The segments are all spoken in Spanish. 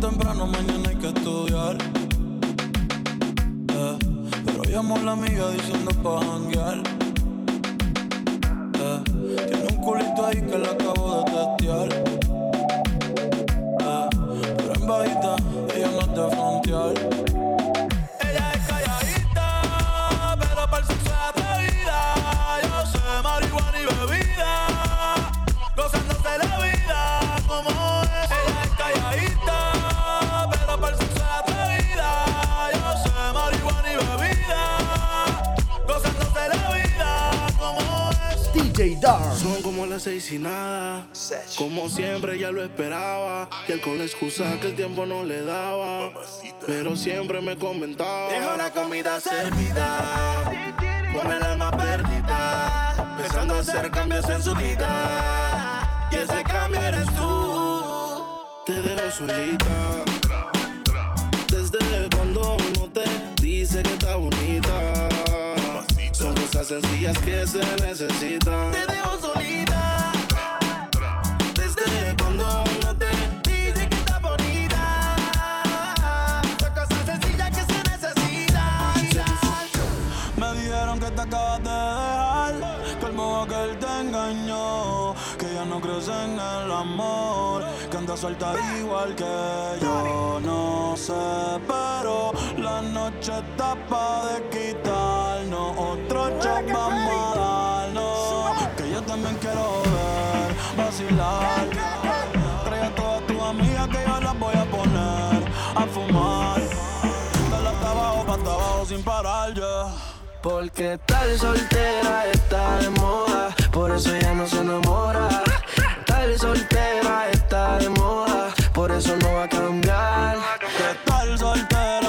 temprano, mañana hay que estudiar. Eh, pero llamo a la amiga diciendo pa' janguear. Eh, tiene un culito ahí que le acabo de Son como las seis y nada. Como siempre ya lo esperaba. Y él con la excusa que el tiempo no le daba. Pero siempre me comentaba. Dejo la comida servida. Con el alma perdida. Pensando hacer cambios en su vida. Y ese cambio eres tú. Te dejo solita. Desde cuando uno te dice que está bonita cosas sencillas que se necesitan. Te dejo solita. Desde cuando uno te dice que está bonita. Son cosas sencillas que se necesitan. Me dijeron que te acabas de dejar. Que el modo que él te engañó. Que ya no crees en el amor. Que anda suelta igual que yo. No sé, pero la noche está pa' de quitarnos. Otro shot vamos a darnos. Que yo también quiero ver, vacilar. Trae a todas tus amigas que yo las voy a poner a fumar. Dale hasta abajo, pa' hasta abajo sin parar, ya. Porque tal soltera está de moda, por eso ella no se enamora. Tal soltera está de moda, por eso no va a cambiar. Que tal soltera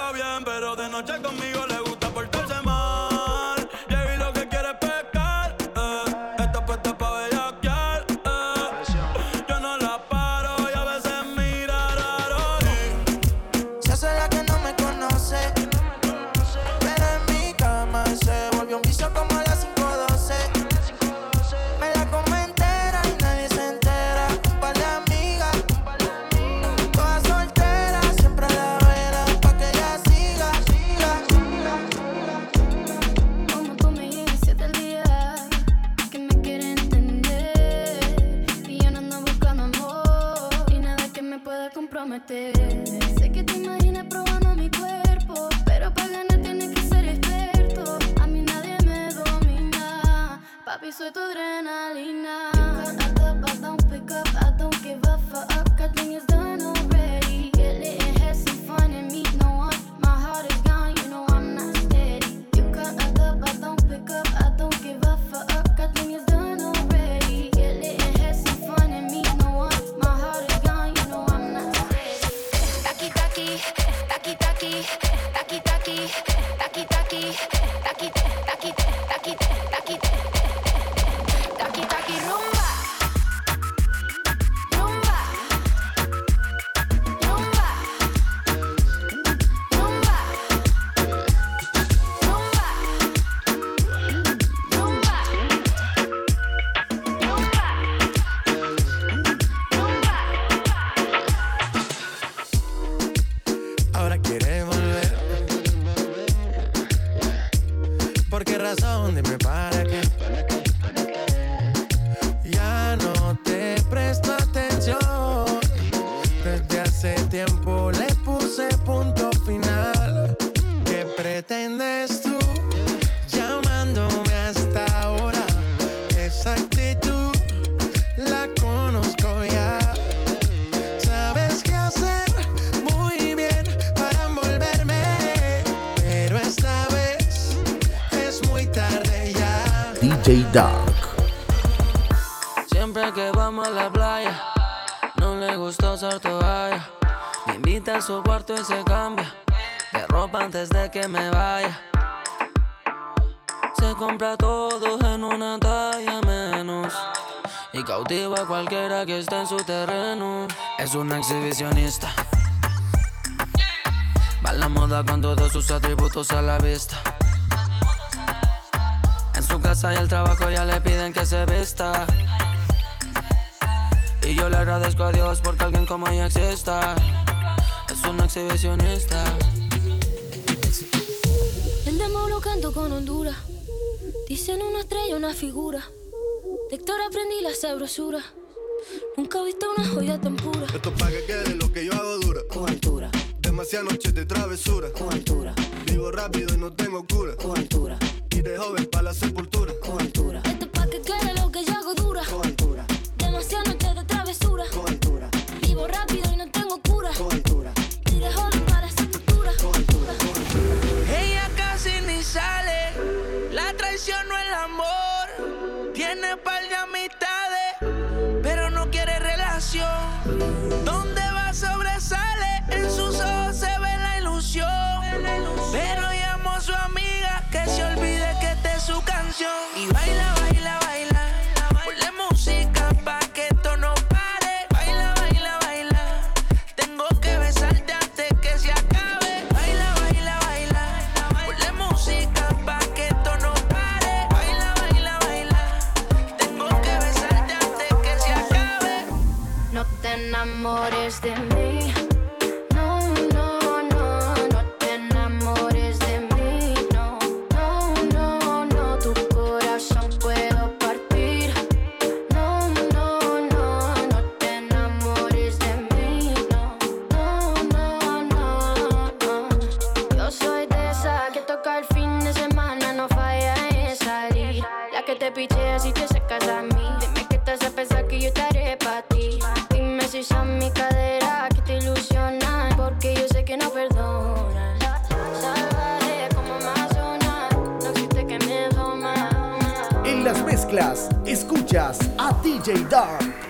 va bien, pero de noche conmigo le gusta comprometer. Sé que te imaginas probando mi cuerpo, pero para ganar tienes que ser experto. A mí nadie me domina, papi soy tu adrenalina. You cut up, I don't pick up, I don't give a fuck. Got things eres llamándome hasta ahora. Esa actitud la conozco ya. Sabes qué hacer muy bien para envolverme, pero esta vez es muy tarde ya. DJ Dark. Siempre que vamos a la playa, no le gusta usar toalla. Me invita a su cuarto y se cambia de ropa antes de que me vaya. Se compra todo en una talla menos. Y cautiva a cualquiera que esté en su terreno. Es una exhibicionista. Va a la moda con todos sus atributos a la vista. En su casa y el trabajo ya le piden que se vista. Y yo le agradezco a Dios porque alguien como ella exista. Es una exhibicionista. Canto con Honduras. Dicen una estrella, una figura. De Héctor aprendí la sabrosura. Nunca he visto una joya tan pura. Esto es pa' que quede lo que yo hago dura. Con altura, Demasiadas noches de travesura. con altura, Vivo rápido y no tengo cura. con altura, Y de joven para la sepultura. con altura, Esto es pa' que quede lo que yo hago dura. con altura, No, no, no, no te enamores de mí. No, no, no, no, tu corazón puedo partir. No, no, no, no te enamores de mí. No, no, no, no. Yo soy esa que toca el fin de semana, no falla en salir. Escuchas a DJ Dark.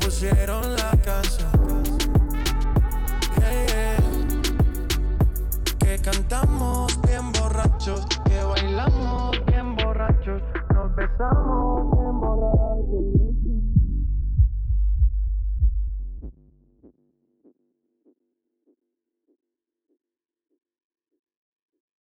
Pusieron la canción.